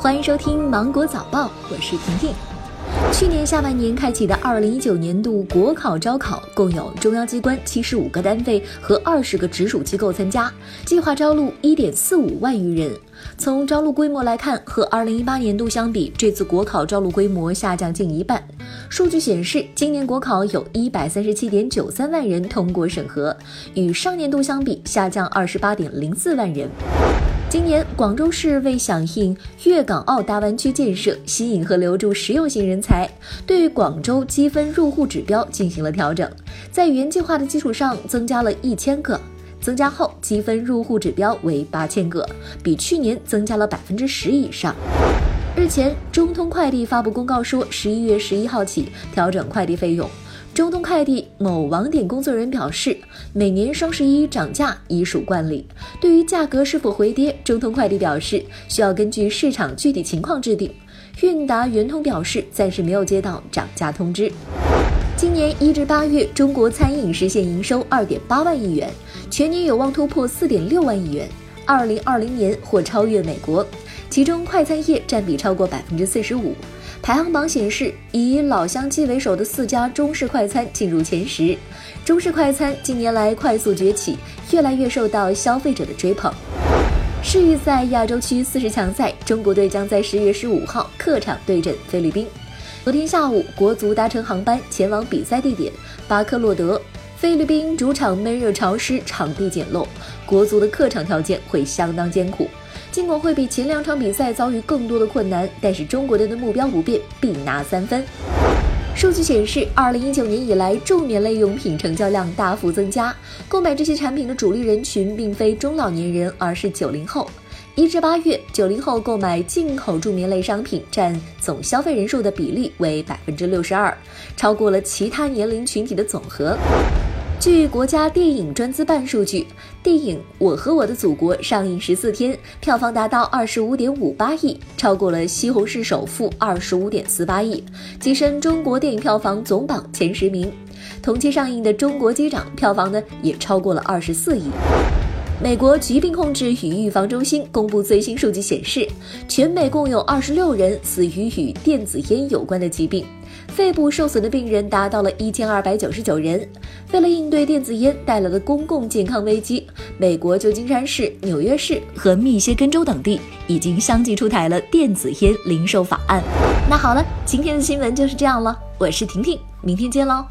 欢迎收听《芒果早报》，我是婷婷。去年下半年开启的二零一九年度国考招考，共有中央机关七十五个单位和二十个直属机构参加，计划招录一点四五万余人。从招录规模来看，和二零一八年度相比，这次国考招录规模下降近一半。数据显示，今年国考有一百三十七点九三万人通过审核，与上年度相比下降二十八点零四万人。今年，广州市为响应粤港澳大湾区建设，吸引和留住实用型人才，对广州积分入户指标进行了调整，在原计划的基础上增加了一千个。增加后，积分入户指标为八千个，比去年增加了百分之十以上。日前，中通快递发布公告说，十一月十一号起调整快递费用。中通快递某网点工作人员表示，每年双十一涨价已属惯例。对于价格是否回跌，中通快递表示需要根据市场具体情况制定。韵达圆通表示，暂时没有接到涨价通知。今年一至八月，中国餐饮实现营收二点八万亿元，全年有望突破四点六万亿元，二零二零年或超越美国。其中，快餐业占比超过百分之四十五。排行榜显示，以老乡鸡为首的四家中式快餐进入前十。中式快餐近年来快速崛起，越来越受到消费者的追捧。世预赛亚洲区四十强赛，中国队将在十月十五号客场对阵菲律宾。昨天下午，国足搭乘航班前往比赛地点巴克洛德。菲律宾主场闷热潮湿，场地简陋，国足的客场条件会相当艰苦。尽管会比前两场比赛遭遇更多的困难，但是中国队的目标不变，必拿三分。数据显示，二零一九年以来，重棉类用品成交量大幅增加。购买这些产品的主力人群并非中老年人，而是九零后。一至八月，九零后购买进口助眠类商品占总消费人数的比例为百分之六十二，超过了其他年龄群体的总和。据国家电影专资办数据，电影《我和我的祖国》上映十四天，票房达到二十五点五八亿，超过了《西红柿首富》二十五点四八亿，跻身中国电影票房总榜前十名。同期上映的《中国机长》票房呢，也超过了二十四亿。美国疾病控制与预防中心公布最新数据显示，全美共有二十六人死于与电子烟有关的疾病，肺部受损的病人达到了一千二百九十九人。为了应对电子烟带来的公共健康危机，美国旧金山市、纽约市和密歇根州等地已经相继出台了电子烟零售法案。那好了，今天的新闻就是这样了，我是婷婷，明天见喽。